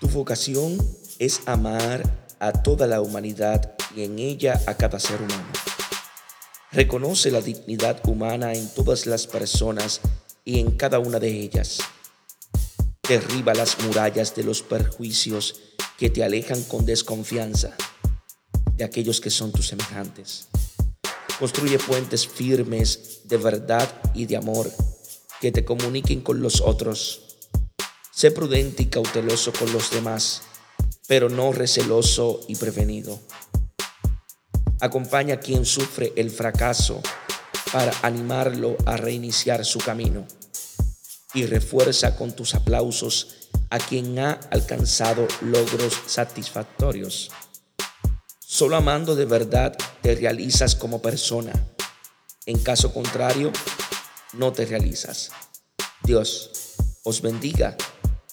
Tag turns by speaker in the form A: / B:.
A: Tu vocación es amar a toda la humanidad y en ella a cada ser humano. Reconoce la dignidad humana en todas las personas y en cada una de ellas. Derriba las murallas de los perjuicios que te alejan con desconfianza de aquellos que son tus semejantes. Construye puentes firmes de verdad y de amor que te comuniquen con los otros. Sé prudente y cauteloso con los demás, pero no receloso y prevenido. Acompaña a quien sufre el fracaso para animarlo a reiniciar su camino. Y refuerza con tus aplausos a quien ha alcanzado logros satisfactorios. Solo amando de verdad te realizas como persona. En caso contrario, no te realizas. Dios os bendiga